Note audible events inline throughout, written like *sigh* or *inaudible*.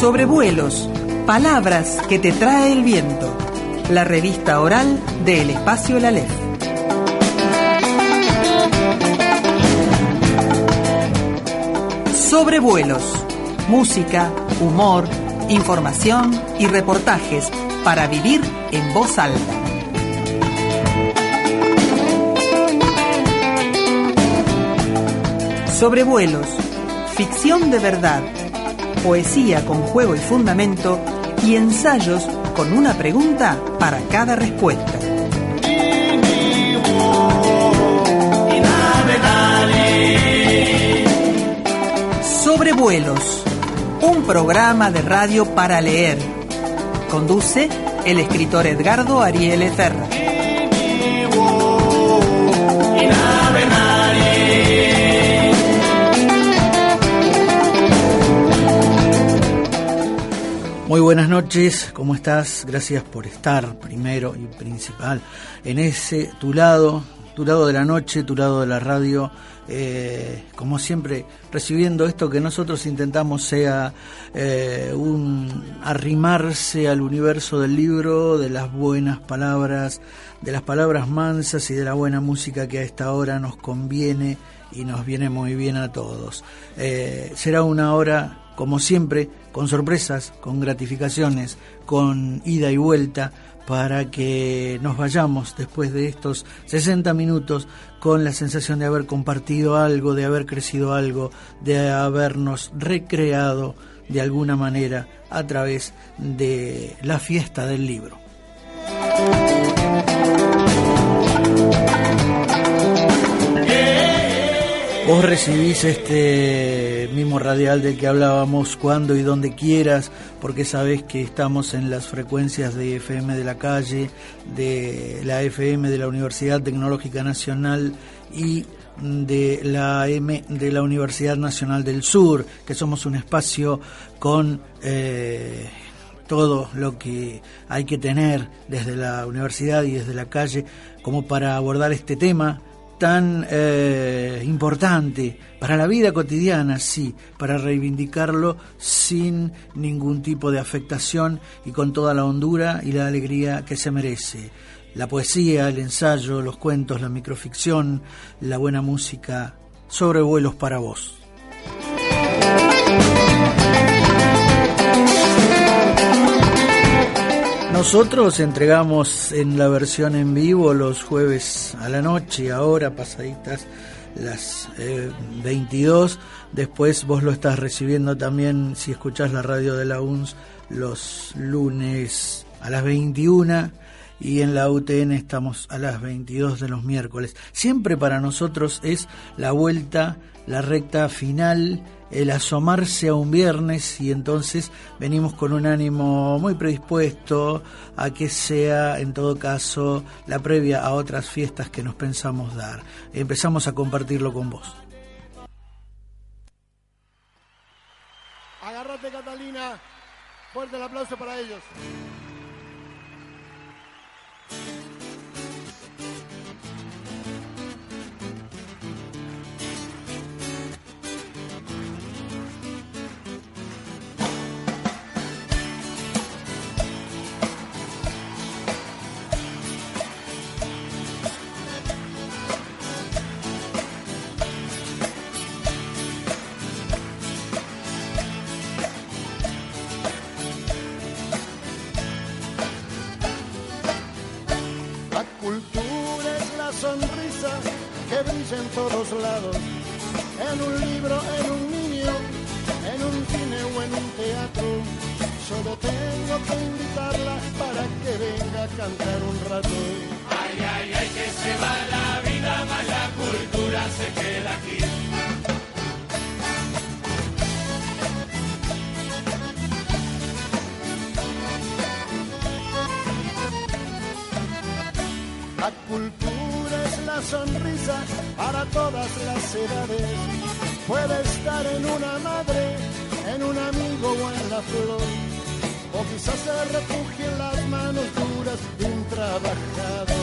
Sobrevuelos, palabras que te trae el viento. La revista oral del Espacio La Lef. Sobrevuelos, música, humor, información y reportajes para vivir en voz alta. Sobrevuelos, ficción de verdad, poesía con juego y fundamento y ensayos con una pregunta para cada respuesta. Sobrevuelos, un programa de radio para leer. Conduce el escritor Edgardo Ariel Ferra. Muy buenas noches, ¿cómo estás? Gracias por estar primero y principal en ese tu lado, tu lado de la noche, tu lado de la radio, eh, como siempre recibiendo esto que nosotros intentamos sea eh, un arrimarse al universo del libro, de las buenas palabras, de las palabras mansas y de la buena música que a esta hora nos conviene y nos viene muy bien a todos. Eh, será una hora como siempre, con sorpresas, con gratificaciones, con ida y vuelta, para que nos vayamos después de estos 60 minutos con la sensación de haber compartido algo, de haber crecido algo, de habernos recreado de alguna manera a través de la fiesta del libro. Vos recibís este mismo radial del que hablábamos cuando y donde quieras, porque sabés que estamos en las frecuencias de FM de la calle, de la FM de la Universidad Tecnológica Nacional y de la M de la Universidad Nacional del Sur, que somos un espacio con eh, todo lo que hay que tener desde la universidad y desde la calle como para abordar este tema tan eh, importante para la vida cotidiana, sí, para reivindicarlo sin ningún tipo de afectación y con toda la hondura y la alegría que se merece. La poesía, el ensayo, los cuentos, la microficción, la buena música, sobrevuelos para vos. Nosotros entregamos en la versión en vivo los jueves a la noche, ahora pasaditas las 22. Eh, Después vos lo estás recibiendo también si escuchás la radio de la UNS los lunes a las 21 y en la UTN estamos a las 22 de los miércoles. Siempre para nosotros es la vuelta, la recta final el asomarse a un viernes y entonces venimos con un ánimo muy predispuesto a que sea en todo caso la previa a otras fiestas que nos pensamos dar. Empezamos a compartirlo con vos. Agárrate Catalina, fuerte el aplauso para ellos. Todos lados, en un libro, en un niño, en un cine o en un teatro. Solo tengo que invitarla para que venga a cantar un rato. Ay, ay, ay, que se va la vida, más la cultura se queda aquí. La cultura la sonrisa para todas las edades. Puede estar en una madre, en un amigo o en la flor. O quizás se refugie en las manos duras de un trabajador.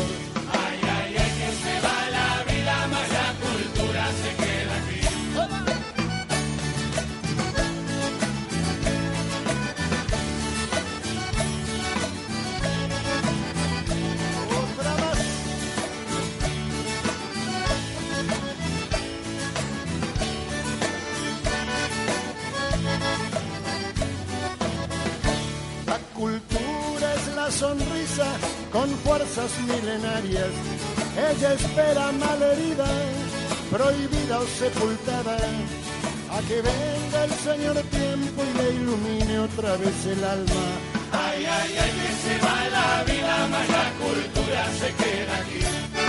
Fuerzas milenarias. Ella espera malherida, prohibida o sepultada, a que venga el Señor tiempo y le ilumine otra vez el alma. Ay, ay, ay, que se va la vida, más la cultura se queda aquí.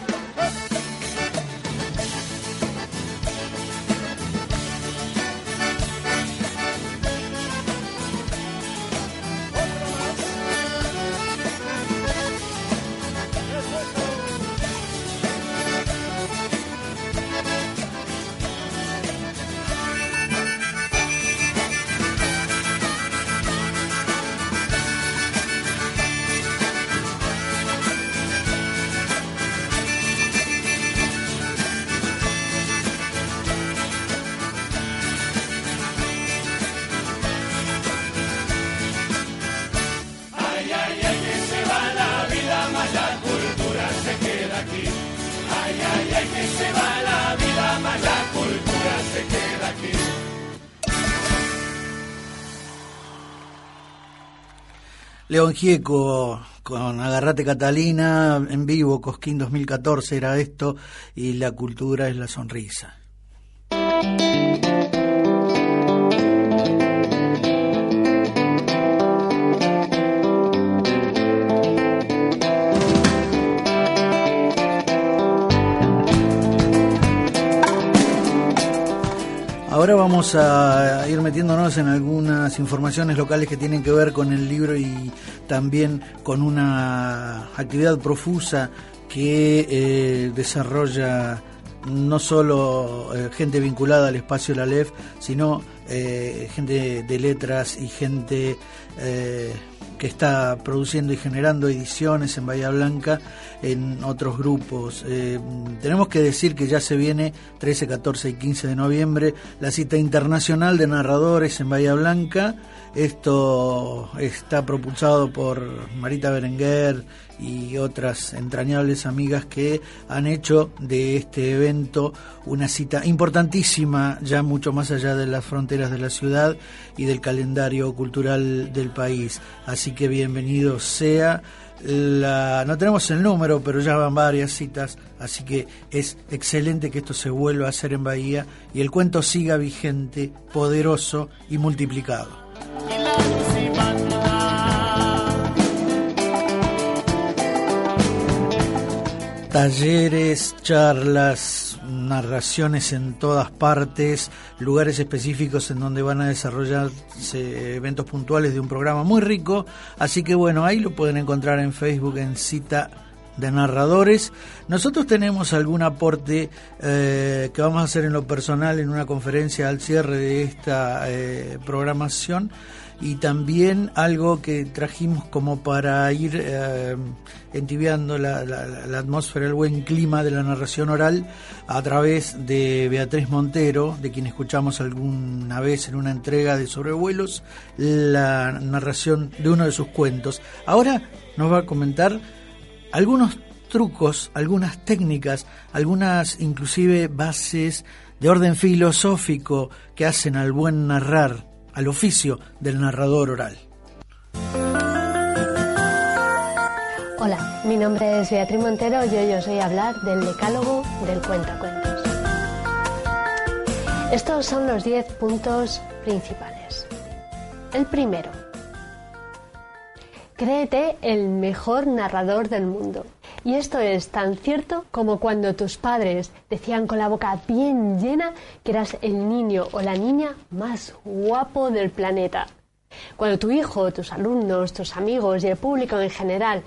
León Gieco con Agarrate Catalina en vivo, Cosquín 2014 era esto, y la cultura es la sonrisa. Ahora vamos a ir metiéndonos en algunas informaciones locales que tienen que ver con el libro y también con una actividad profusa que eh, desarrolla no solo eh, gente vinculada al espacio La LEF, sino eh, gente de letras y gente que está produciendo y generando ediciones en Bahía Blanca en otros grupos. Eh, tenemos que decir que ya se viene 13, 14 y 15 de noviembre la cita internacional de narradores en Bahía Blanca. Esto está propulsado por Marita Berenguer y otras entrañables amigas que han hecho de este evento una cita importantísima, ya mucho más allá de las fronteras de la ciudad y del calendario cultural del país. Así que bienvenido sea. No tenemos el número, pero ya van varias citas, así que es excelente que esto se vuelva a hacer en Bahía y el cuento siga vigente, poderoso y multiplicado. Talleres, charlas, narraciones en todas partes, lugares específicos en donde van a desarrollarse eventos puntuales de un programa muy rico. Así que bueno, ahí lo pueden encontrar en Facebook en cita de narradores. Nosotros tenemos algún aporte eh, que vamos a hacer en lo personal en una conferencia al cierre de esta eh, programación y también algo que trajimos como para ir eh, entibiando la, atmósfera, el buen clima de la narración oral a través de Beatriz Montero, de quien escuchamos alguna vez en una entrega de sobrevuelos, la narración de uno de sus cuentos. Ahora nos va a comentar algunos trucos, algunas técnicas, algunas inclusive bases de orden filosófico que hacen al buen narrar al oficio del narrador oral. Hola, mi nombre es Beatriz Montero y hoy os voy a hablar del decálogo del cuentacuentos. Estos son los 10 puntos principales. El primero, créete el mejor narrador del mundo. Y esto es tan cierto como cuando tus padres decían con la boca bien llena que eras el niño o la niña más guapo del planeta. Cuando tu hijo, tus alumnos, tus amigos y el público en general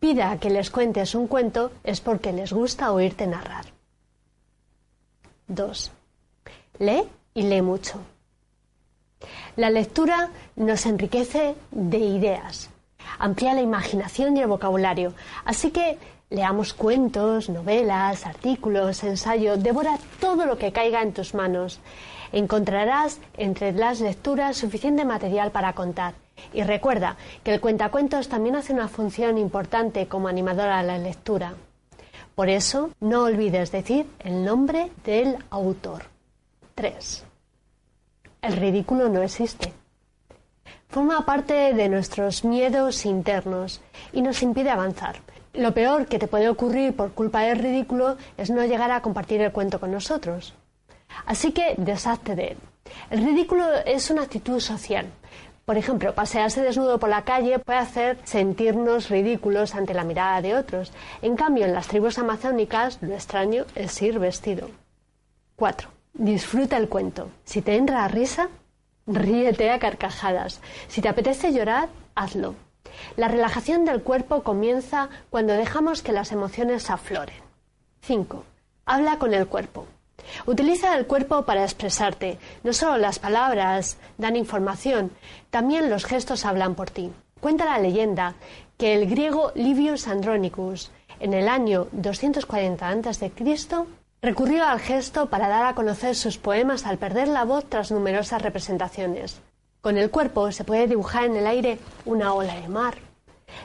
pida que les cuentes un cuento es porque les gusta oírte narrar. 2. Lee y lee mucho. La lectura nos enriquece de ideas, amplía la imaginación y el vocabulario. Así que leamos cuentos, novelas, artículos, ensayos, devora todo lo que caiga en tus manos. Encontrarás entre las lecturas suficiente material para contar. Y recuerda que el cuentacuentos también hace una función importante como animadora a la lectura. Por eso, no olvides decir el nombre del autor. 3. El ridículo no existe. Forma parte de nuestros miedos internos y nos impide avanzar. Lo peor que te puede ocurrir por culpa del ridículo es no llegar a compartir el cuento con nosotros. Así que deshazte de él. El ridículo es una actitud social. Por ejemplo, pasearse desnudo por la calle puede hacer sentirnos ridículos ante la mirada de otros. En cambio, en las tribus amazónicas, lo extraño es ir vestido. 4. Disfruta el cuento. Si te entra a risa, ríete a carcajadas. Si te apetece llorar, hazlo. La relajación del cuerpo comienza cuando dejamos que las emociones afloren. 5. Habla con el cuerpo. Utiliza el cuerpo para expresarte. No solo las palabras dan información, también los gestos hablan por ti. Cuenta la leyenda que el griego Livius Andronicus, en el año 240 a.C., recurrió al gesto para dar a conocer sus poemas al perder la voz tras numerosas representaciones. Con el cuerpo se puede dibujar en el aire una ola de mar,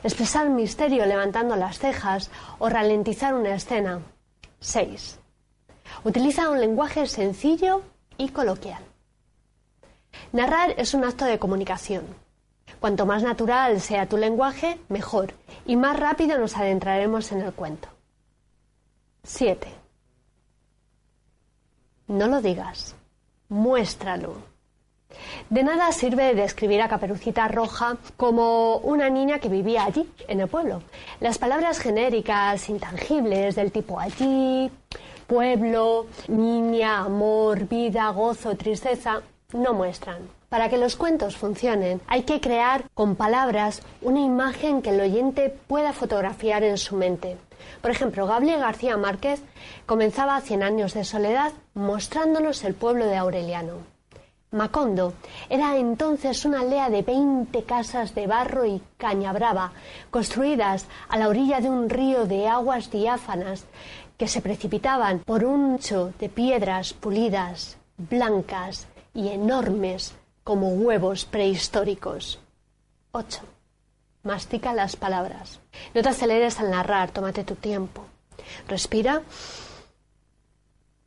expresar misterio levantando las cejas o ralentizar una escena. 6. Utiliza un lenguaje sencillo y coloquial. Narrar es un acto de comunicación. Cuanto más natural sea tu lenguaje, mejor, y más rápido nos adentraremos en el cuento. 7. No lo digas, muéstralo. De nada sirve describir a Caperucita Roja como una niña que vivía allí, en el pueblo. Las palabras genéricas, intangibles, del tipo allí, pueblo, niña, amor, vida, gozo, tristeza, no muestran. Para que los cuentos funcionen, hay que crear con palabras una imagen que el oyente pueda fotografiar en su mente. Por ejemplo, Gabriel García Márquez comenzaba Cien años de soledad mostrándonos el pueblo de Aureliano. Macondo era entonces una aldea de veinte casas de barro y caña brava, construidas a la orilla de un río de aguas diáfanas que se precipitaban por un cho de piedras pulidas, blancas y enormes como huevos prehistóricos. 8. Mastica las palabras. No te aceleres al narrar, tómate tu tiempo. Respira.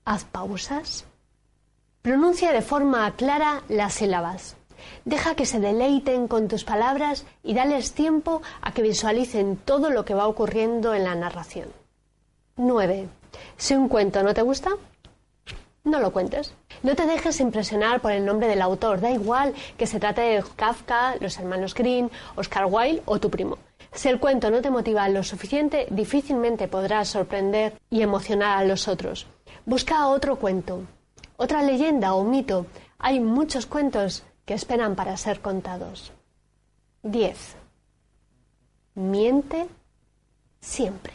Haz pausas. Pronuncia de forma clara las sílabas. Deja que se deleiten con tus palabras y dales tiempo a que visualicen todo lo que va ocurriendo en la narración. 9. Si un cuento no te gusta, no lo cuentes. No te dejes impresionar por el nombre del autor. Da igual que se trate de Kafka, los hermanos Green, Oscar Wilde o tu primo. Si el cuento no te motiva lo suficiente, difícilmente podrás sorprender y emocionar a los otros. Busca otro cuento, otra leyenda o mito. Hay muchos cuentos que esperan para ser contados. 10. Miente siempre.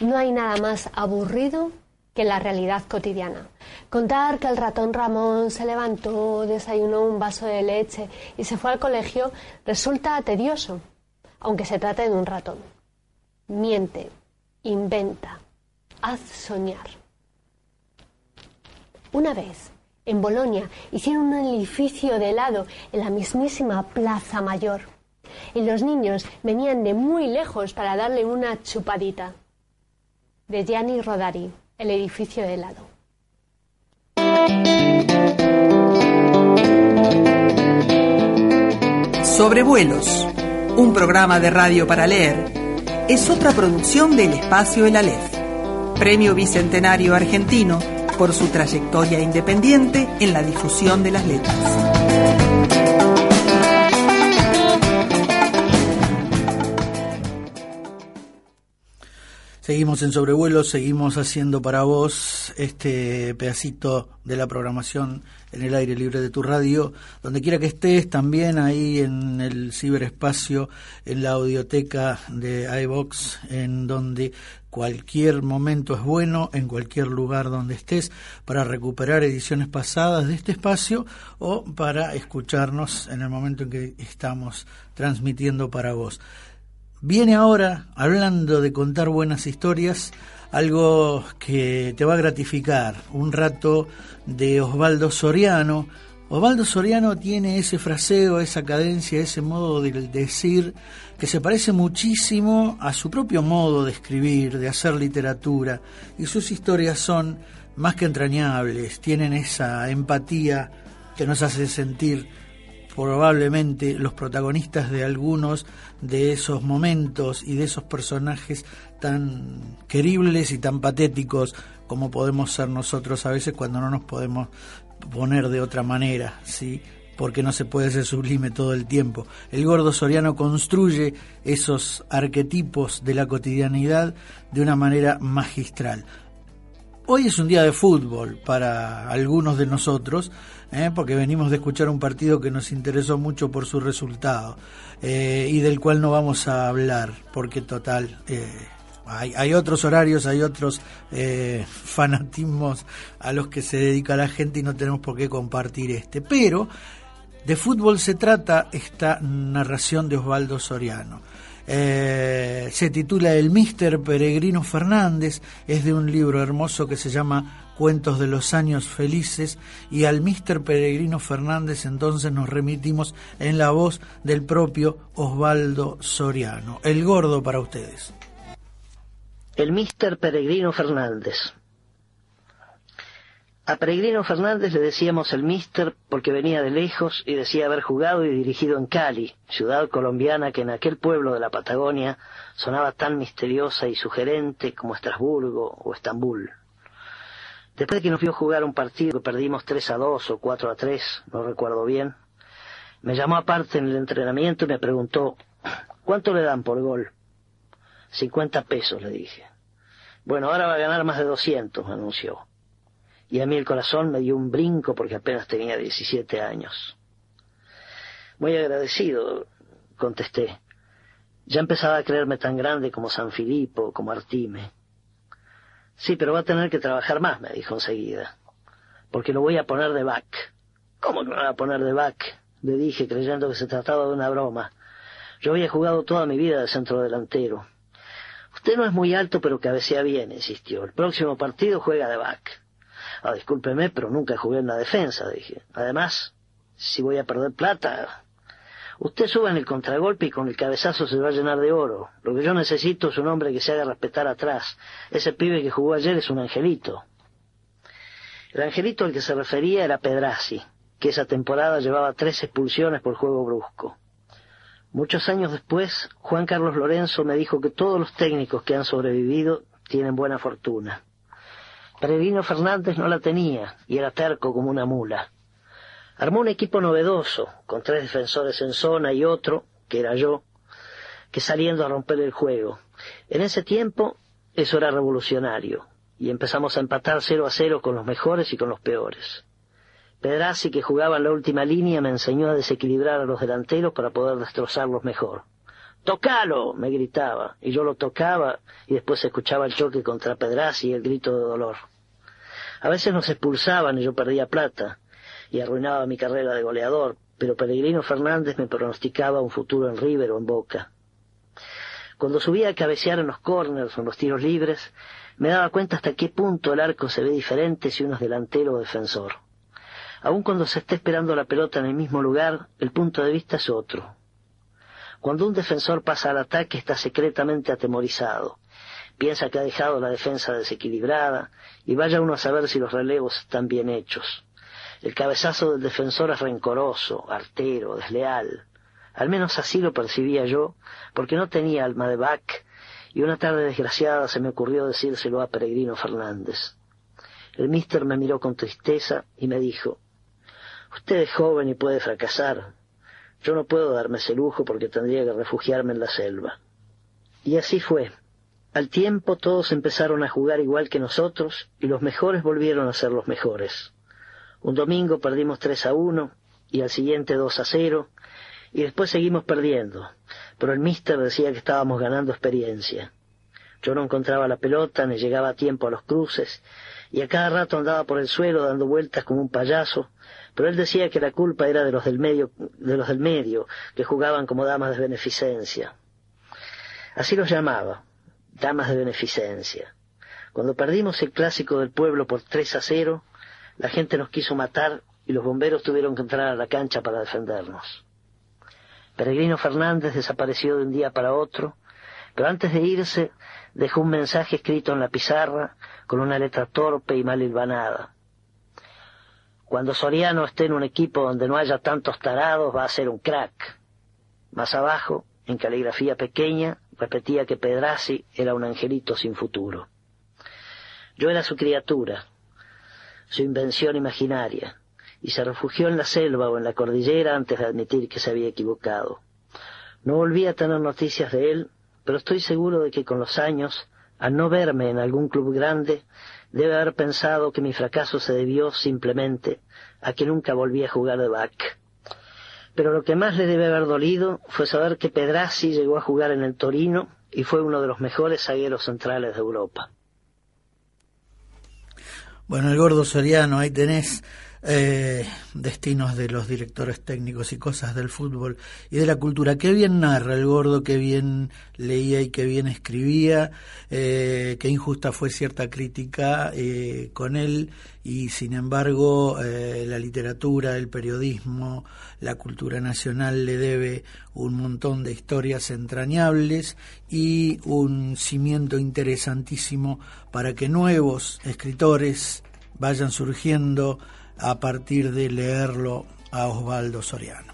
No hay nada más aburrido que la realidad cotidiana. Contar que el ratón Ramón se levantó, desayunó un vaso de leche y se fue al colegio resulta tedioso, aunque se trate de un ratón. Miente, inventa, haz soñar. Una vez, en Bolonia, hicieron un edificio de helado en la mismísima Plaza Mayor. Y los niños venían de muy lejos para darle una chupadita de Gianni Rodari, El edificio de helado. Sobrevuelos, un programa de radio para leer, es otra producción del espacio El Aleph, premio bicentenario argentino por su trayectoria independiente en la difusión de las letras. Seguimos en sobrevuelo, seguimos haciendo para vos este pedacito de la programación en el aire libre de tu radio, donde quiera que estés, también ahí en el ciberespacio, en la audioteca de iVox, en donde cualquier momento es bueno, en cualquier lugar donde estés, para recuperar ediciones pasadas de este espacio o para escucharnos en el momento en que estamos transmitiendo para vos. Viene ahora, hablando de contar buenas historias, algo que te va a gratificar, un rato de Osvaldo Soriano. Osvaldo Soriano tiene ese fraseo, esa cadencia, ese modo de decir que se parece muchísimo a su propio modo de escribir, de hacer literatura, y sus historias son más que entrañables, tienen esa empatía que nos hace sentir probablemente los protagonistas de algunos de esos momentos y de esos personajes tan queribles y tan patéticos como podemos ser nosotros a veces cuando no nos podemos poner de otra manera, ¿sí? porque no se puede ser sublime todo el tiempo. El gordo soriano construye esos arquetipos de la cotidianidad de una manera magistral. Hoy es un día de fútbol para algunos de nosotros, ¿eh? porque venimos de escuchar un partido que nos interesó mucho por su resultado eh, y del cual no vamos a hablar, porque total, eh, hay, hay, otros horarios, hay otros *laughs* fanatismos a los que se dedica la gente y no tenemos por qué compartir este. Pero de fútbol se trata esta narración de Osvaldo Soriano. Se titula El Mister Peregrino Fernández, es de un libro hermoso que se llama Cuentos de los Años Felices y al Mister Peregrino Fernández entonces nos remitimos en la voz del propio Osvaldo Soriano. El gordo para ustedes. El Mister Peregrino Fernández. A Peregrino Fernández le decíamos el mister porque venía de lejos y decía haber jugado y dirigido en Cali, ciudad colombiana que en aquel pueblo de la Patagonia sonaba tan misteriosa y sugerente como Estrasburgo o Estambul. Después de que nos vio jugar un partido que perdimos 3 a 2 o 4 a 3, no recuerdo bien, me llamó aparte en el entrenamiento y me preguntó, ¿cuánto le dan por gol? 50 pesos, le dije. Bueno, ahora va a ganar más de 200, anunció y a mí el corazón me dio un brinco porque apenas tenía 17 años. Muy agradecido, contesté. Ya empezaba a creerme tan grande como San Filipo, como Artime. Sí, pero va a tener que trabajar más, me dijo enseguida, porque lo voy a poner de back. ¿Cómo que me va a poner de back? Le dije, creyendo que se trataba de una broma. Yo había jugado toda mi vida de centro delantero. Usted no es muy alto, pero cabecea bien, insistió. El próximo partido juega de back. Ah, discúlpeme, pero nunca jugué en la defensa, dije. Además, si voy a perder plata, usted suba en el contragolpe y con el cabezazo se va a llenar de oro. Lo que yo necesito es un hombre que se haga respetar atrás. Ese pibe que jugó ayer es un angelito. El angelito al que se refería era Pedrazi, que esa temporada llevaba tres expulsiones por juego brusco. Muchos años después, Juan Carlos Lorenzo me dijo que todos los técnicos que han sobrevivido tienen buena fortuna. Peregrino Fernández no la tenía y era terco como una mula. Armó un equipo novedoso, con tres defensores en zona y otro, que era yo, que saliendo a romper el juego. En ese tiempo eso era revolucionario, y empezamos a empatar cero a cero con los mejores y con los peores. Pedrazi, que jugaba en la última línea, me enseñó a desequilibrar a los delanteros para poder destrozarlos mejor. ¡Tocalo! me gritaba, y yo lo tocaba, y después escuchaba el choque contra Pedrazi y el grito de dolor. A veces nos expulsaban y yo perdía plata, y arruinaba mi carrera de goleador, pero Peregrino Fernández me pronosticaba un futuro en River o en Boca. Cuando subía a cabecear en los corners o en los tiros libres, me daba cuenta hasta qué punto el arco se ve diferente si uno es delantero o defensor. Aun cuando se esté esperando la pelota en el mismo lugar, el punto de vista es otro. Cuando un defensor pasa al ataque está secretamente atemorizado. Piensa que ha dejado la defensa desequilibrada y vaya uno a saber si los relevos están bien hechos. El cabezazo del defensor es rencoroso, artero, desleal. Al menos así lo percibía yo, porque no tenía alma de back, y una tarde desgraciada se me ocurrió decírselo a Peregrino Fernández. El mister me miró con tristeza y me dijo, Usted es joven y puede fracasar, yo no puedo darme ese lujo porque tendría que refugiarme en la selva. Y así fue. Al tiempo todos empezaron a jugar igual que nosotros y los mejores volvieron a ser los mejores. Un domingo perdimos 3 a 1 y al siguiente 2 a 0 y después seguimos perdiendo, pero el mister decía que estábamos ganando experiencia. Yo no encontraba la pelota, ni llegaba a tiempo a los cruces, y a cada rato andaba por el suelo dando vueltas como un payaso, pero él decía que la culpa era de los del medio, de los del medio, que jugaban como damas de beneficencia. Así los llamaba, damas de beneficencia. Cuando perdimos el clásico del pueblo por tres a cero, la gente nos quiso matar y los bomberos tuvieron que entrar a la cancha para defendernos. Peregrino Fernández desapareció de un día para otro, pero antes de irse dejó un mensaje escrito en la pizarra con una letra torpe y mal hilvanada. Cuando Soriano esté en un equipo donde no haya tantos tarados va a ser un crack. Más abajo, en caligrafía pequeña, repetía que Pedrazi era un angelito sin futuro. Yo era su criatura, su invención imaginaria, y se refugió en la selva o en la cordillera antes de admitir que se había equivocado. No volví a tener noticias de él, pero estoy seguro de que con los años, al no verme en algún club grande, debe haber pensado que mi fracaso se debió simplemente a que nunca volví a jugar de back. Pero lo que más le debe haber dolido fue saber que Pedrazi llegó a jugar en el Torino y fue uno de los mejores zagueros centrales de Europa. Bueno, el gordo Soriano, ahí tenés eh, destinos de los directores técnicos y cosas del fútbol y de la cultura. Qué bien narra el gordo, qué bien leía y qué bien escribía, eh, qué injusta fue cierta crítica eh, con él y sin embargo la literatura, el periodismo, la cultura nacional le debe un montón de historias entrañables y un cimiento interesantísimo para que nuevos escritores vayan surgiendo a partir de leerlo a Osvaldo Soriano.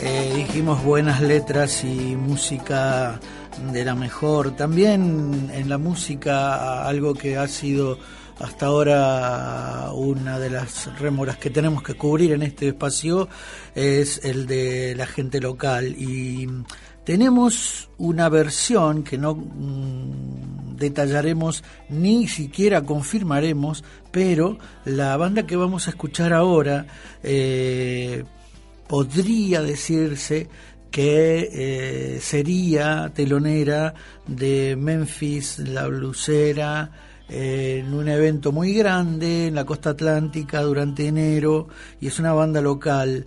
Eh, dijimos buenas letras y música de la mejor. También en la música algo que ha sido hasta ahora una de las rémoras que tenemos que cubrir en este espacio es el de la gente local y tenemos una versión que no mm, detallaremos ni siquiera confirmaremos, pero la banda que vamos a escuchar ahora eh, podría decirse que eh, sería telonera de Memphis, la blusera, eh, en un evento muy grande en la costa atlántica durante enero, y es una banda local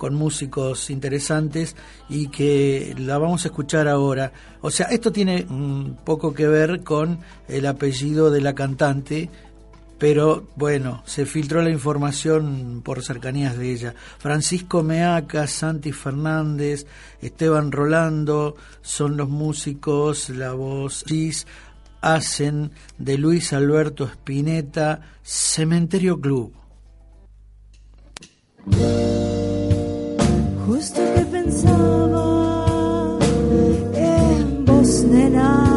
con músicos interesantes y que la vamos a escuchar ahora. O sea, esto tiene poco que ver con el apellido de la cantante, pero bueno, se filtró la información por cercanías de ella. Francisco Meaca, Santi Fernández, Esteban Rolando son los músicos, la voz hacen de Luis Alberto Spinetta Cementerio Club. En vos,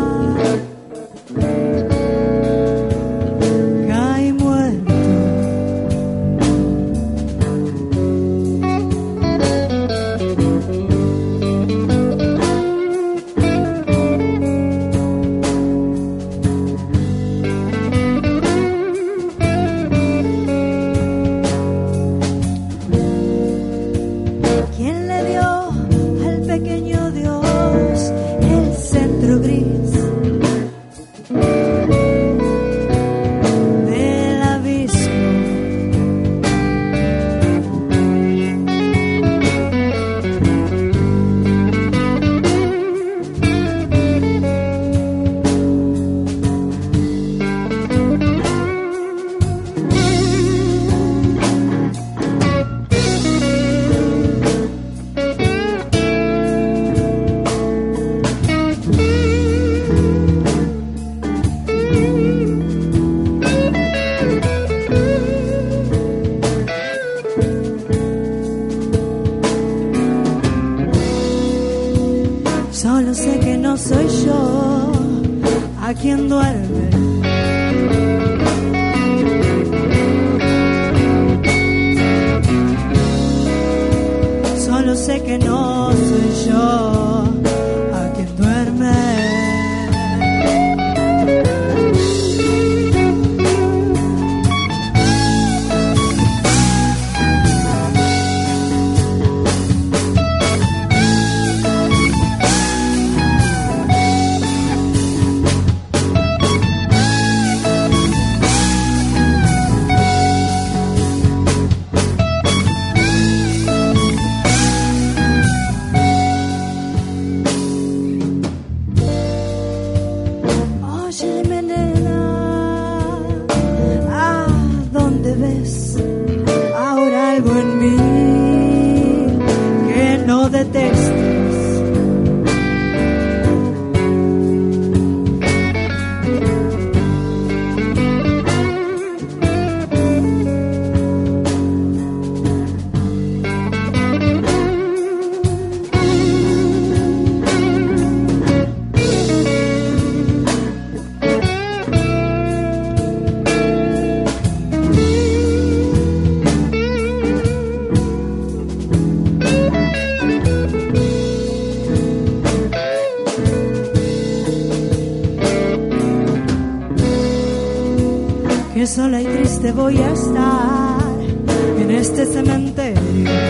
voy a estar en este cementerio.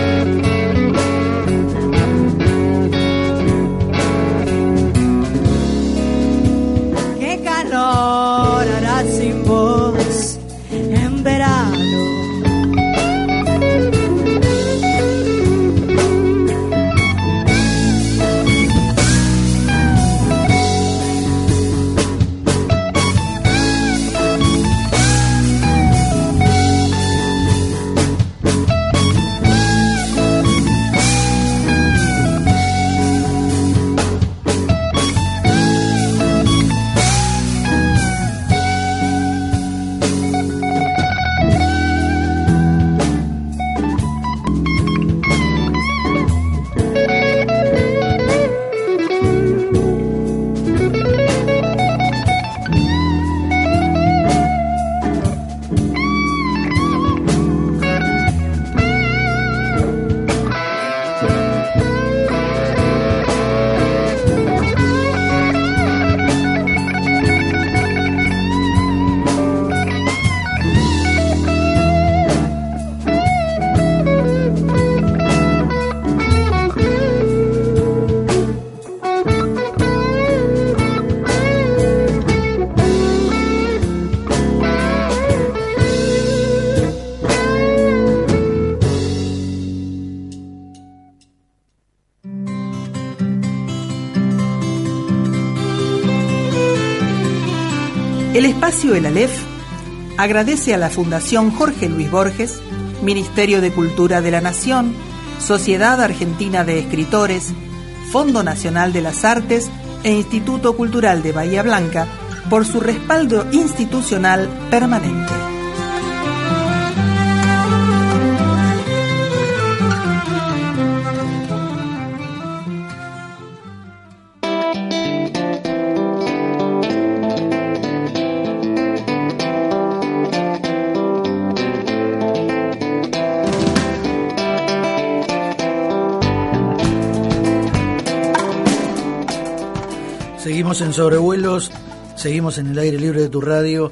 Espacio El Aleph agradece a la Fundación Jorge Luis Borges, Ministerio de Cultura de la Nación, Sociedad Argentina de Escritores, Fondo Nacional de las Artes e Instituto Cultural de Bahía Blanca por su respaldo institucional permanente. Sobrevuelos, seguimos en el aire libre de tu radio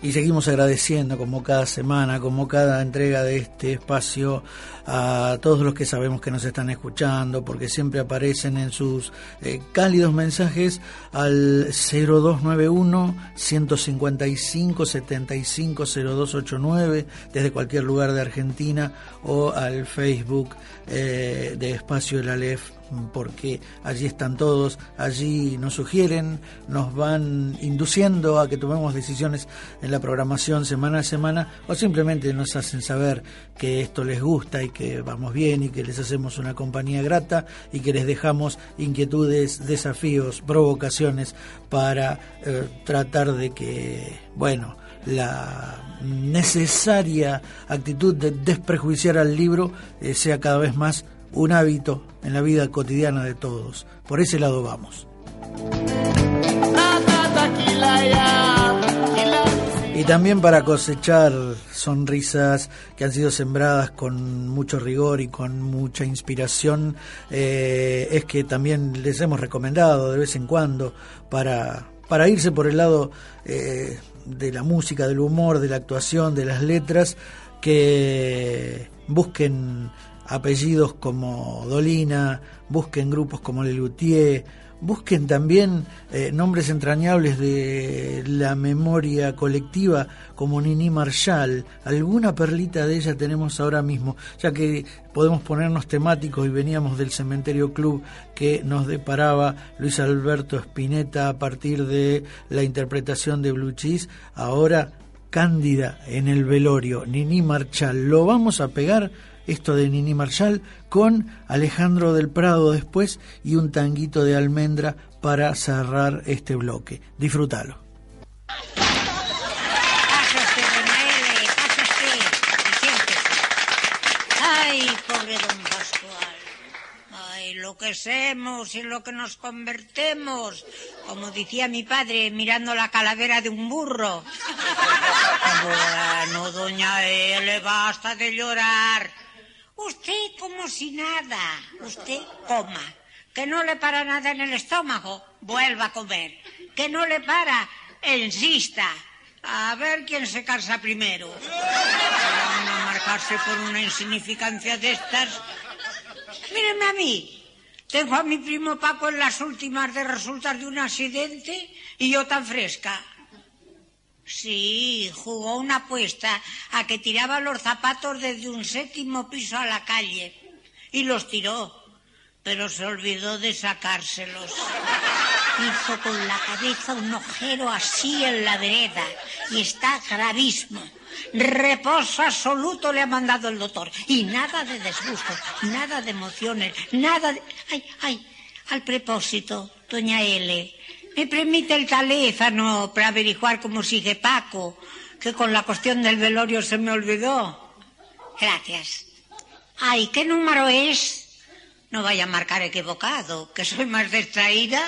y seguimos agradeciendo como cada semana, como cada entrega de este espacio a todos los que sabemos que nos están escuchando, porque siempre aparecen en sus eh, cálidos mensajes al 0291 155 75 0289 desde cualquier lugar de Argentina o al Facebook eh, de Espacio El Alef porque allí están todos, allí nos sugieren, nos van induciendo a que tomemos decisiones en la programación semana a semana o simplemente nos hacen saber que esto les gusta y que vamos bien y que les hacemos una compañía grata y que les dejamos inquietudes, desafíos, provocaciones para eh, tratar de que, bueno, la necesaria actitud de desprejuiciar al libro eh, sea cada vez más un hábito en la vida cotidiana de todos. Por ese lado vamos. y también para cosechar sonrisas que han sido sembradas con mucho rigor y con mucha inspiración, eh, es que también les hemos recomendado de vez en cuando para, para irse por el lado eh, de la música, del humor, de la actuación, de las letras, que busquen apellidos como Dolina, busquen grupos como Lelutier, busquen también eh, nombres entrañables de la memoria colectiva como Nini Marshall. Alguna perlita de ella tenemos ahora mismo, ya que podemos ponernos temáticos y veníamos del Cementerio Club que nos deparaba Luis Alberto Spinetta a partir de la interpretación de Blue Cheese. Ahora Cándida en el velorio, Nini Marshall. Lo vamos a pegar esto de Nini Marshall, con Alejandro del Prado después y un tanguito de almendra para cerrar este bloque. Disfrútalo. Ay, pobre don Pascual. Ay, lo que somos y lo que nos convertemos. Como decía mi padre, mirando la calavera de un burro. Bueno, doña L, basta de llorar. Usted como si nada. Usted coma. Que no le para nada en el estómago, vuelva a comer. Que no le para, insista. A ver quién se cansa primero. Van a marcarse por una insignificancia de estas. Mírenme a mí. Tengo a mi primo Paco en las últimas de resultar de un accidente y yo tan fresca. Sí, jugó una apuesta a que tiraba los zapatos desde un séptimo piso a la calle. Y los tiró, pero se olvidó de sacárselos. Hizo con la cabeza un ojero así en la vereda y está gravísimo. Reposo absoluto le ha mandado el doctor. Y nada de disgusto, nada de emociones, nada de... Ay, ay, al propósito, doña L. ¿Me permite el teléfono para averiguar cómo sigue Paco? Que con la cuestión del velorio se me olvidó. Gracias. Ay, ¿qué número es? No vaya a marcar equivocado, que soy más distraída.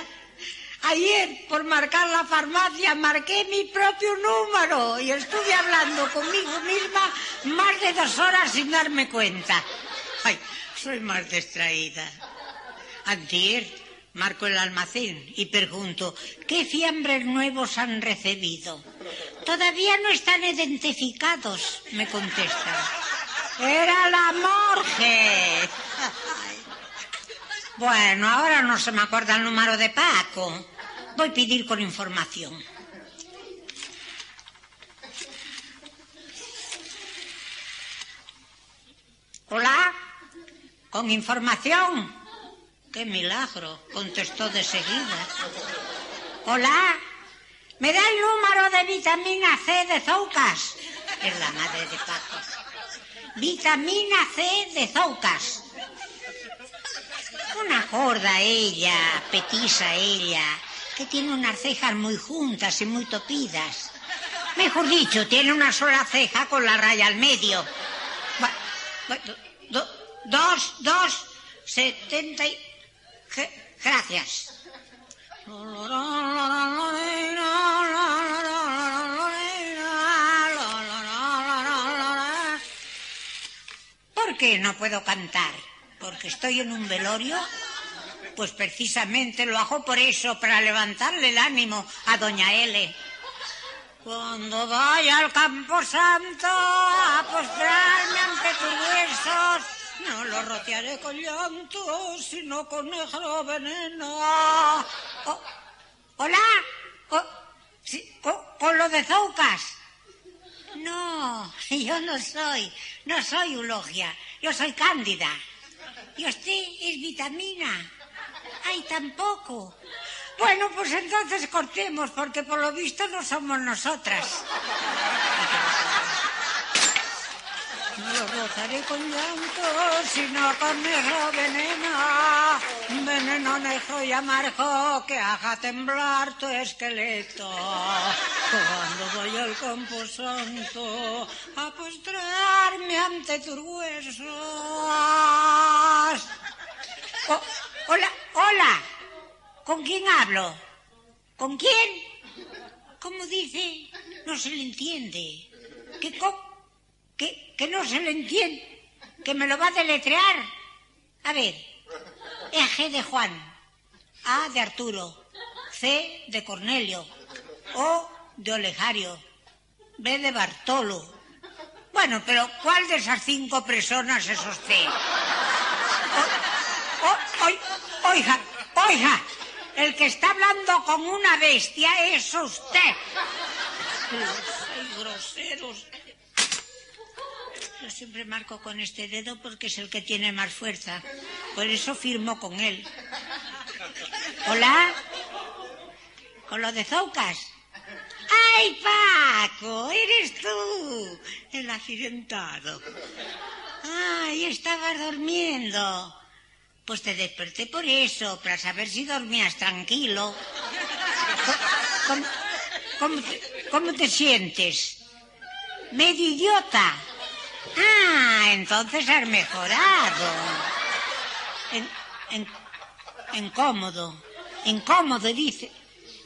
Ayer, por marcar la farmacia, marqué mi propio número y estuve hablando conmigo misma más de dos horas sin darme cuenta. Ay, soy más distraída. Antier, marco el almacén y pregunto, ¿qué fiambres nuevos han recibido? Todavía no están identificados, me contestan. Era la morgue. Bueno, ahora no se me acuerda el número de Paco. Voy a pedir con información. Hola, con información. Qué milagro, contestó de seguida. Hola, ¿me da el número de vitamina C de Zoucas? Es la madre de Paco. Vitamina C de Zoucas. Una gorda ella, petisa ella, que tiene unas cejas muy juntas y muy topidas. Mejor dicho, tiene una sola ceja con la raya al medio. dos, dos, setenta y... Gracias. ¿Por qué no puedo cantar? ¿Porque estoy en un velorio? Pues precisamente lo hago por eso, para levantarle el ánimo a doña L. Cuando vaya al campo santo a postrarme ante tus huesos, no lo rotearé con llanto, sino con negro veneno. ¿Hola? Oh, ¿Con, ¿Con lo de Zoucas? No, yo no soy, no soy Eulogia, yo soy Cándida. ¿Y usted es vitamina? Ay, tampoco. Bueno, pues entonces cortemos, porque por lo visto no somos nosotras. No lo rozaré con llanto, sino con negro veneno, veneno negro y amargo que haga temblar tu esqueleto. Cuando voy al campo santo a postrarme ante tus huesos. Hola, hola. ¿Con quién hablo? ¿Con quién? ¿Cómo dice? No se le entiende. ¿Qué, co- que, que no se le entiende? ¿Que me lo va a deletrear? A ver. Eje de Juan. A de Arturo. C de Cornelio. O de Olegario. B de Bartolo. Bueno, pero ¿cuál de esas cinco personas es usted? O- o- oi- oiga, oiga, el que está hablando con una bestia es usted. Soy groseros. Yo siempre marco con este dedo porque es el que tiene más fuerza. Por eso firmo con él. Hola. ¿Con lo de Zoucas? ¡Ay, Paco! ¡Eres tú! El accidentado. ¡Ay, estabas durmiendo! Pues te desperté por eso, para saber si dormías tranquilo. ¿Cómo, cómo te, cómo te sientes? ¿Medio idiota? Ah, entonces has mejorado. En, en- incómodo. Incómodo, dice.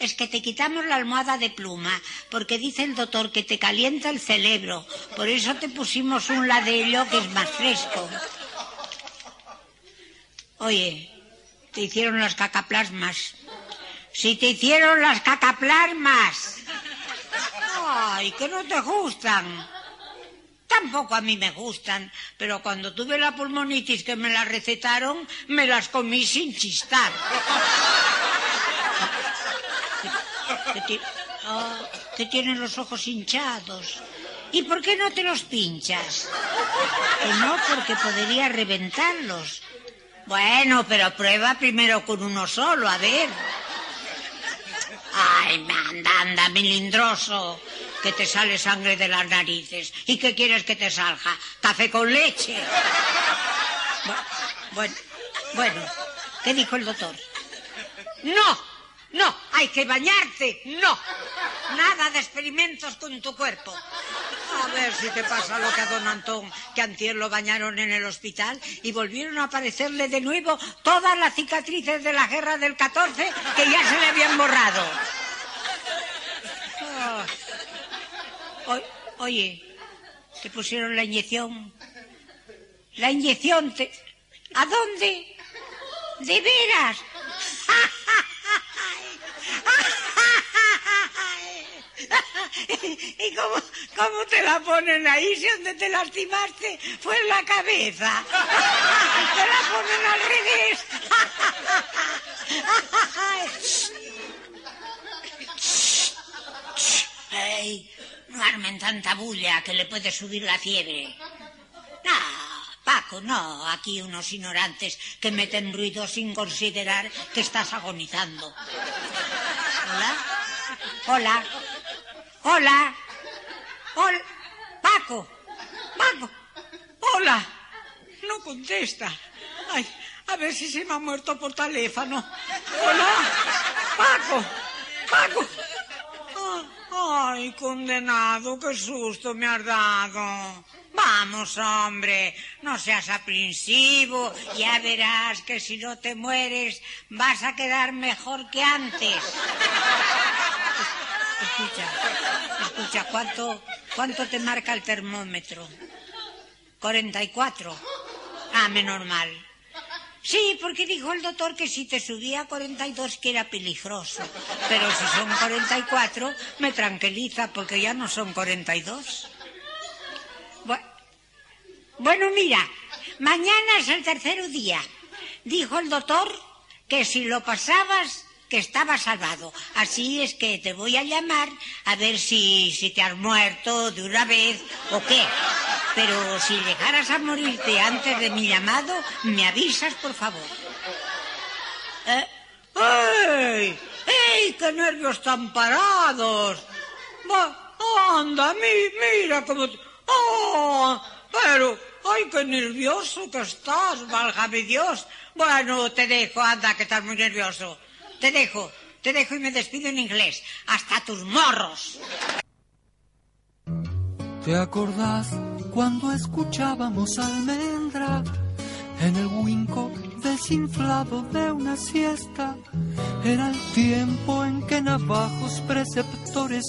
Es que te quitamos la almohada de pluma, porque dice el doctor que te calienta el cerebro. Por eso te pusimos un ladello que es más fresco. Oye, te hicieron las cacaplasmas. Si te hicieron las cacaplasmas. Ay, que no te gustan. Tampoco a mí me gustan, pero cuando tuve la pulmonitis que me la recetaron, me las comí sin chistar. Que, ti- que tienes los ojos hinchados. ¿Y por qué no te los pinchas? Que no, porque podría reventarlos. Bueno, pero prueba primero con uno solo, a ver. Ay, anda, anda, milindroso, que te sale sangre de las narices. ¿Y qué quieres que te salga? ¿Café con leche? Bu- Bueno, bueno, ¿qué dijo el doctor? No, no, hay que bañarte, no. Nada de experimentos con tu cuerpo. A ver si te pasa lo que a don Antón, que antier lo bañaron en el hospital y volvieron a aparecerle de nuevo todas las cicatrices de la guerra del 14 que ya se le habían borrado. Ah. Oye, te pusieron la inyección. La inyección te... ¿A dónde? ¿De veras? *laughs* ¿Y cómo, cómo te la ponen ahí si donde te lastimaste fue en la cabeza? *laughs* Te la ponen al revés. *laughs* Ey, no armen tanta bulla que le puede subir la fiebre. No, Paco, no. Aquí unos ignorantes que meten ruido sin considerar que estás agonizando. Hola. Hola. Hola. Hola. Paco. Paco. Hola. No contesta. Ay, a ver si se me ha muerto por teléfono. Hola. Paco. Paco. Ay, condenado, qué susto me has dado. Vamos, hombre, no seas aprensivo. Ya verás que si no te mueres vas a quedar mejor que antes. Escucha, escucha, ¿cuánto, cuánto te marca el termómetro? 44. Ah, menos mal. Sí, porque dijo el doctor que si te subía a 42 que era peligroso. Pero si son 44, me tranquiliza porque ya no son 42. Bu- Bueno, mira, mañana es el tercer día. Dijo el doctor que si lo pasabas, estaba salvado. Así es que te voy a llamar a ver si, si te has muerto de una vez o qué. Pero si llegaras a morirte antes de mi llamado, me avisas, por favor. Eh, ¡Ey! ¡Qué nervios tan parados! Va, anda, mi- mira cómo... ¡Oh! Pero, ¡ay, qué nervioso que estás! ¡Válgame Dios! Bueno, te dejo, anda, que estás muy nervioso. Te dejo, te dejo y me despido en inglés. ¡Hasta tus morros! ¿Te acordás cuando escuchábamos almendra en el huinco desinflado de una siesta? era el tiempo en que navajos preceptores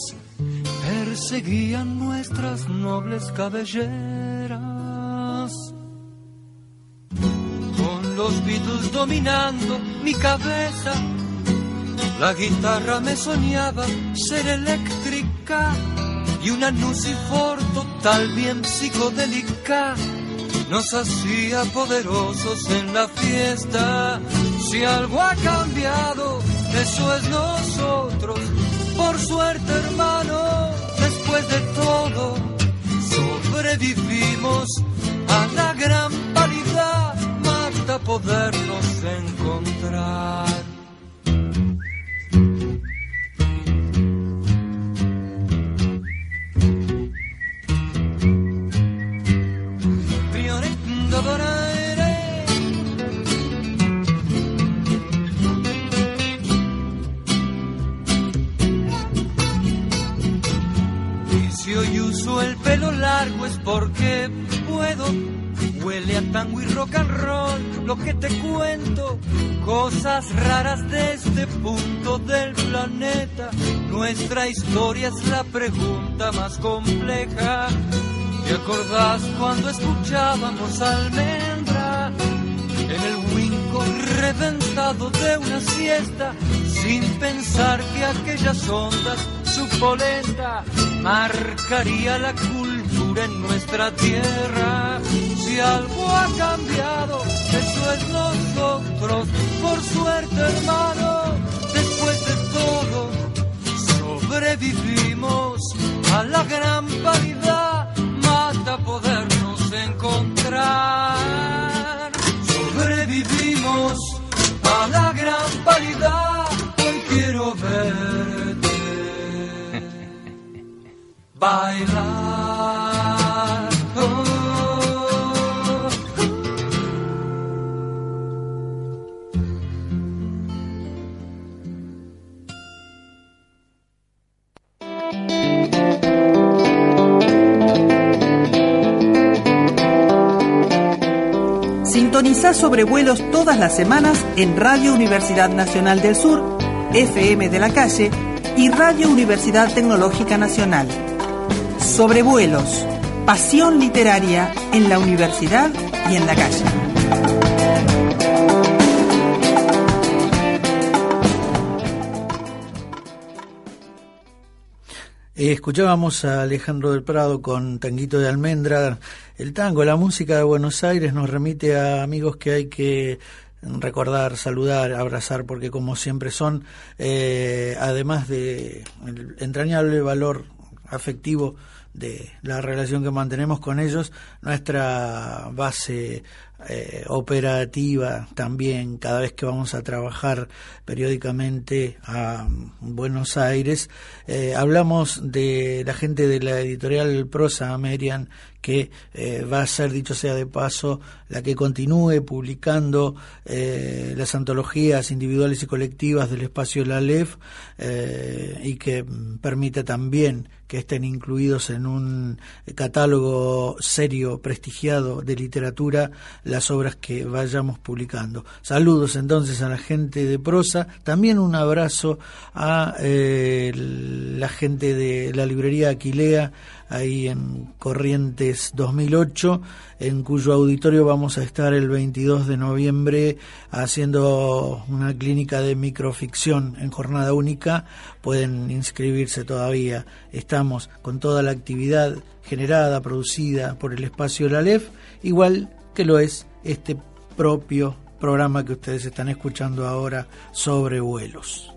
perseguían nuestras nobles cabelleras. Con los Beatles dominando mi cabeza, la guitarra me soñaba ser eléctrica y una Nucifor total bien psicodélica nos hacía poderosos en la fiesta. Si algo ha cambiado, eso es nosotros. Por suerte, hermano, después de todo, sobrevivimos a la gran paridad. Mata podernos encontrar. El pelo largo es porque puedo. Huele a tango y rock and roll lo que te cuento. Cosas raras de este punto del planeta. Nuestra historia es la pregunta más compleja. ¿Te acordás cuando escuchábamos almendra? En el winco reventado de una siesta, sin pensar que aquellas ondas su polenta marcaría la cultura en nuestra tierra. Si algo ha cambiado, eso es nosotros, por suerte hermano, después de todo, sobrevivimos a la gran paridad, mata podernos encontrar. Sobrevivimos a la gran paridad, hoy quiero ver *laughs* bailar. Sintoniza sobre vuelos todas las semanas en Radio Universidad Nacional del Sur, FM de la Calle y Radio Universidad Tecnológica Nacional. Sobrevuelos, pasión literaria en la universidad y en la calle. Escuchábamos a Alejandro del Prado con Tanguito de Almendra. El tango, la música de Buenos Aires nos remite a amigos que hay que recordar, saludar, abrazar, porque como siempre son, eh, además de el entrañable valor afectivo de la relación que mantenemos con ellos, nuestra base eh, operativa también cada vez que vamos a trabajar periódicamente a Buenos Aires. Eh, hablamos de la gente de la editorial Prosa Merian que eh, va a ser, dicho sea de paso, la que continúe publicando las antologías individuales y colectivas del espacio La LEF y que permita también que estén incluidos en un catálogo serio, prestigiado de literatura, las obras que vayamos publicando. Saludos entonces a la gente de prosa, también un abrazo a eh, la gente de la librería Aquilea, ahí en Corrientes 2008, en cuyo auditorio vamos a estar el 22 de noviembre haciendo una clínica de microficción en jornada única. Pueden inscribirse todavía. Estamos con toda la actividad generada, producida por el espacio La LEF, igual que lo es este propio programa que ustedes están escuchando ahora sobre vuelos.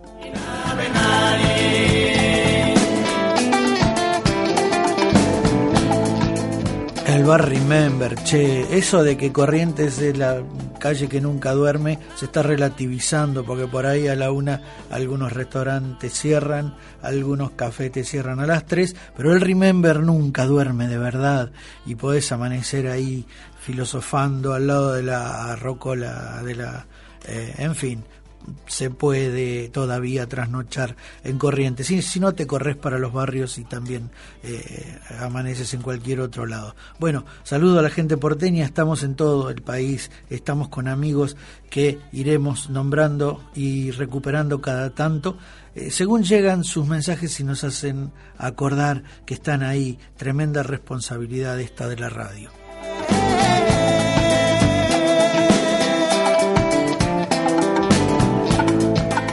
El bar Remember, che, eso de que Corrientes es la calle que nunca duerme se está relativizando porque por ahí a la una algunos restaurantes cierran, algunos cafetes cierran a las tres, pero el Remember nunca duerme de verdad y podés amanecer ahí filosofando al lado de la rocola, de la, eh, en fin, se puede todavía trasnochar en Corrientes. Si, si no, te corres para los barrios y también eh, amaneces en cualquier otro lado. Bueno, saludo a la gente porteña, estamos en todo el país, estamos con amigos que iremos nombrando y recuperando cada tanto. Eh, según llegan sus mensajes y nos hacen acordar que están ahí, tremenda responsabilidad esta de la radio.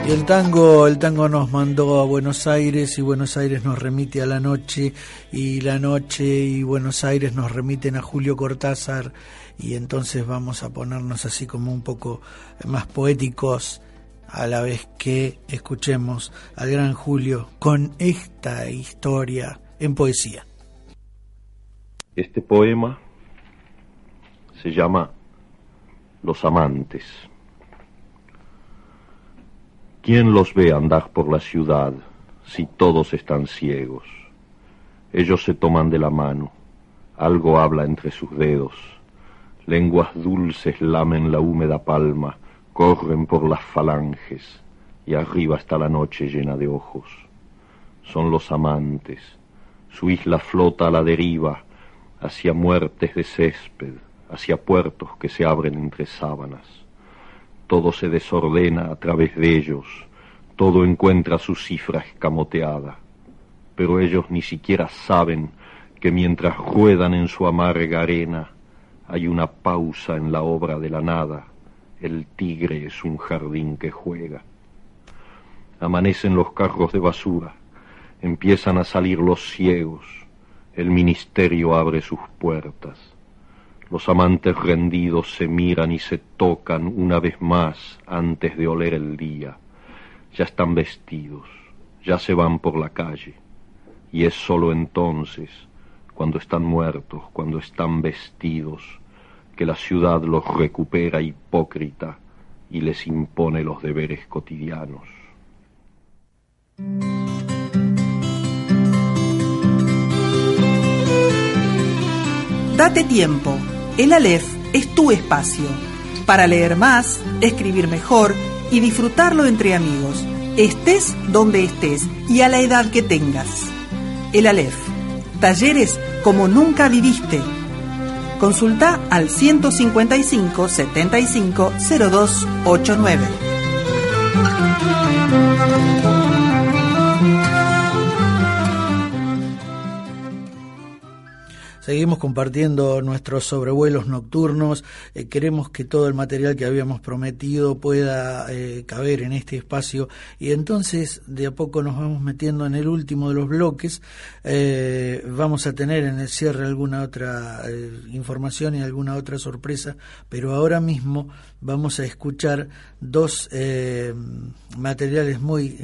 Y el tango, el tango nos mandó a Buenos Aires y Buenos Aires nos remite a la noche y la noche y Buenos Aires nos remiten a Julio Cortázar y entonces vamos a ponernos así como un poco más poéticos a la vez que escuchemos al gran Julio con esta historia en poesía. Este poema se llama Los amantes. ¿Quién los ve andar por la ciudad si todos están ciegos? Ellos se toman de la mano, algo habla entre sus dedos, lenguas dulces lamen la húmeda palma, corren por las falanges, y arriba está la noche llena de ojos. Son los amantes, su isla flota a la deriva, hacia muertes de césped, hacia puertos que se abren entre sábanas todo se desordena a través de ellos, todo encuentra su cifra escamoteada, pero ellos ni siquiera saben que mientras ruedan en su amarga arena, hay una pausa en la obra de la nada, el tigre es un jardín que juega. Amanecen los carros de basura, empiezan a salir los ciegos, el ministerio abre sus puertas los amantes rendidos se miran y se tocan una vez más antes de oler el día. Ya están vestidos, ya se van por la calle. Y es sólo entonces, cuando están muertos, cuando están vestidos, que la ciudad los recupera hipócrita y les impone los deberes cotidianos. Date tiempo el Aleph es tu espacio para leer más, escribir mejor y disfrutarlo entre amigos, estés donde estés y a la edad que tengas. El Aleph, talleres como nunca viviste. Consulta al 155 75 02 89. Seguimos compartiendo nuestros sobrevuelos nocturnos. Eh, queremos que todo el material que habíamos prometido pueda eh, caber en este espacio y entonces de a poco nos vamos metiendo en el último de los bloques. Eh, vamos a tener en el cierre alguna otra información y alguna otra sorpresa, pero ahora mismo vamos a escuchar dos materiales muy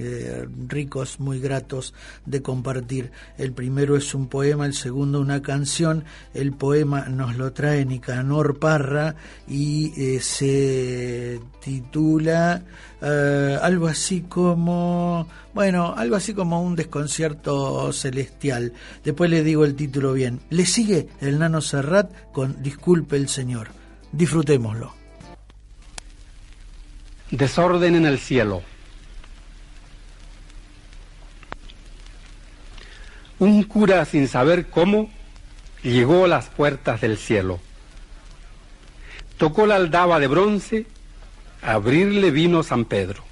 ricos, muy gratos de compartir. El primero es un poema, el segundo una canción el poema nos lo trae Nicanor Parra y eh, se titula eh, algo así como, bueno, algo así como un desconcierto celestial. Después le digo el título bien. Le sigue el Nano Serrat con Disculpe el Señor. Disfrutémoslo. Desorden en el cielo. Un cura sin saber cómo llegó a las puertas del cielo. Tocó la aldaba de bronce, abrirle vino San Pedro.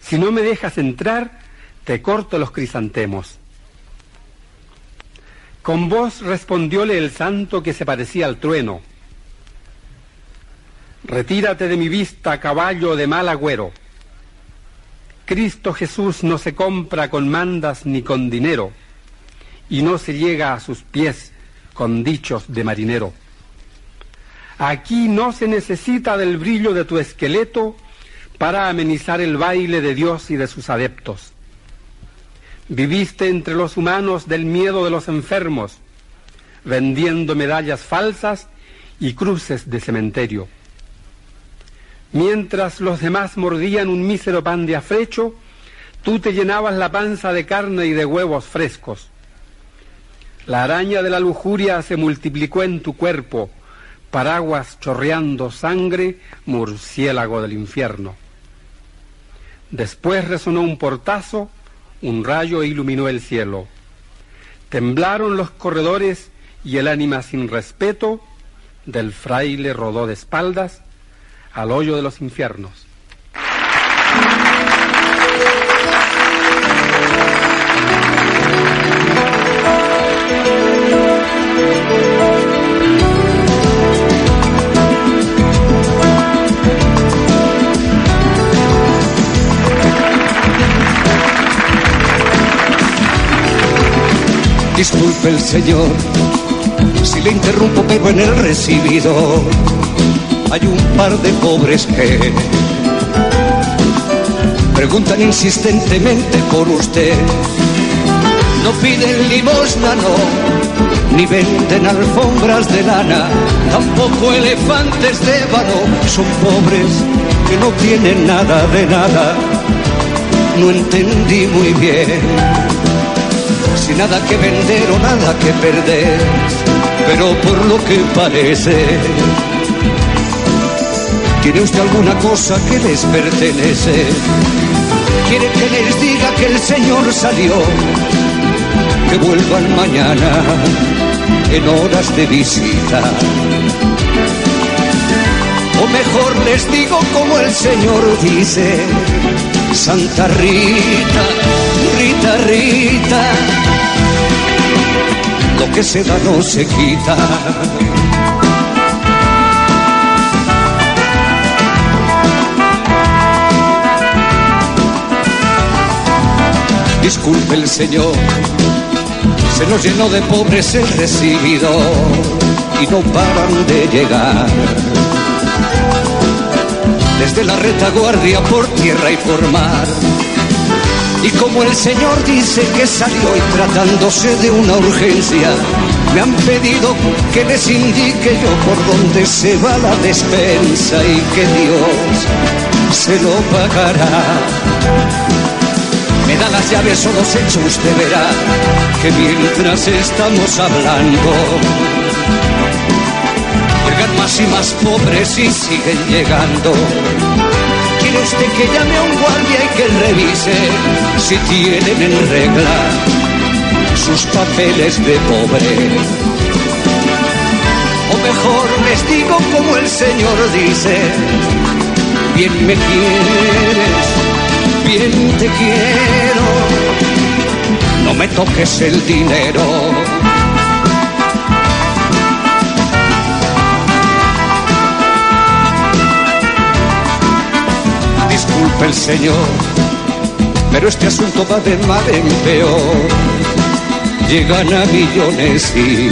Si no me dejas entrar, te corto los crisantemos. Con voz respondióle el santo que se parecía al trueno. Retírate de mi vista, caballo de mal agüero. Cristo Jesús no se compra con mandas ni con dinero y no se llega a sus pies con dichos de marinero. Aquí no se necesita del brillo de tu esqueleto para amenizar el baile de Dios y de sus adeptos. Viviste entre los humanos del miedo de los enfermos, vendiendo medallas falsas y cruces de cementerio. Mientras los demás mordían un mísero pan de afrecho, tú te llenabas la panza de carne y de huevos frescos. La araña de la lujuria se multiplicó en tu cuerpo paraguas chorreando sangre, murciélago del infierno. Después resonó un portazo, un rayo iluminó el cielo. Temblaron los corredores y el ánima sin respeto del fraile rodó de espaldas al hoyo de los infiernos. Disculpe el señor si le interrumpo, pero en el recibido hay un par de pobres que preguntan insistentemente por usted. No piden limosna, no, ni venden alfombras de lana, tampoco elefantes de ébano. Son pobres que no tienen nada de nada. No entendí muy bien sin nada que vender o nada que perder, pero por lo que parece, ¿tiene usted alguna cosa que les pertenece? ¿Quiere que les diga que el Señor salió? Que vuelvan mañana en horas de visita. O mejor les digo como el Señor dice, Santa Rita, Rita, Rita lo que se da no se quita. Disculpe el Señor, se nos llenó de pobres el recibido y no paran de llegar. Desde la retaguardia por tierra y por mar y como el Señor dice que salió y tratándose de una urgencia, me han pedido que les indique yo por dónde se va la despensa y que Dios se lo pagará. Da las llaves o los hechos, usted verá que mientras estamos hablando, llegan más y más pobres y siguen llegando quiere usted que llame a un guardia y que revise si tienen en regla sus papeles de pobre. O mejor les digo como el Señor dice, bien me quieres, bien te quiero, no me toques el dinero el Señor, pero este asunto va de mal en peor. Llegan a millones y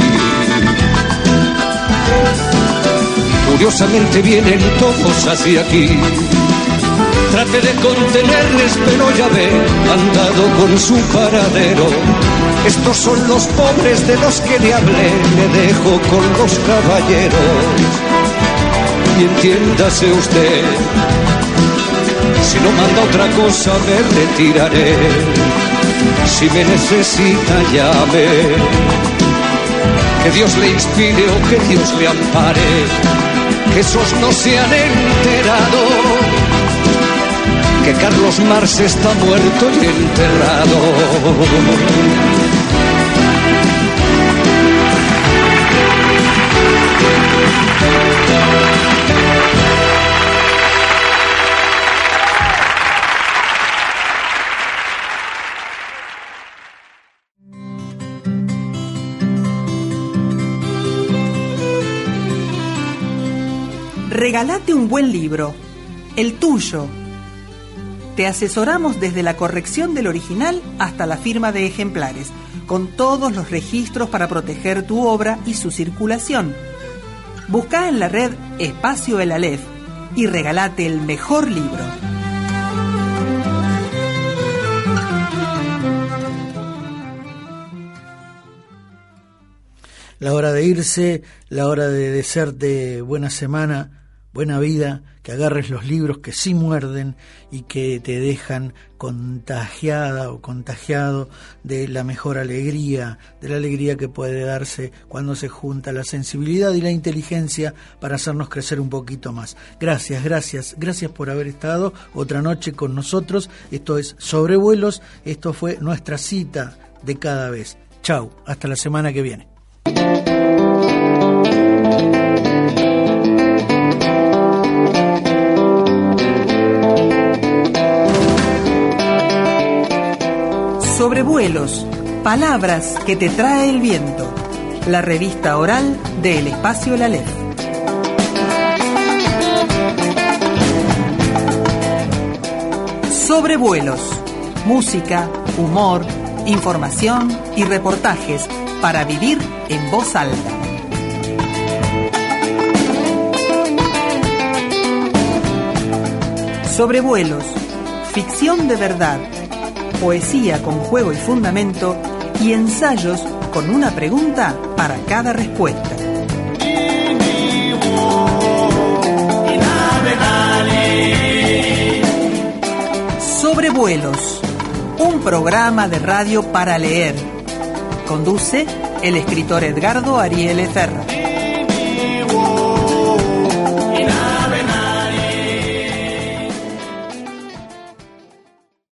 curiosamente vienen todos hacia aquí. Trate de contenerles, pero ya ve, han dado con su paradero. Estos son los pobres de los que le hablé, me dejo con los caballeros. Y entiéndase usted, si no manda otra cosa me retiraré. Si me necesita llame. Que Dios le inspire o que Dios le ampare. Que esos no se han enterado. Que Carlos Marx está muerto y enterrado. regalate un buen libro, el tuyo. Te asesoramos desde la corrección del original hasta la firma de ejemplares, con todos los registros para proteger tu obra y su circulación. Busca en la red Espacio El Alef y regalate el mejor libro. La hora de irse, la hora de desearte buena semana buena vida, que agarres los libros que sí muerden y que te dejan contagiada o contagiado de la mejor alegría, de la alegría que puede darse cuando se junta la sensibilidad y la inteligencia para hacernos crecer un poquito más. Gracias, gracias, gracias por haber estado otra noche con nosotros. Esto es Sobrevuelos, esto fue nuestra cita de cada vez. Chau, hasta la semana que viene. Sobrevuelos, palabras que te trae el viento. La revista oral del Espacio La Lef. Sobrevuelos, música, humor, información y reportajes para vivir en voz alta. Sobrevuelos, ficción de verdad, poesía con juego y fundamento y ensayos con una pregunta para cada respuesta. Sobrevuelos, un programa de radio para leer. Conduce el escritor Edgardo Ariel Ferra.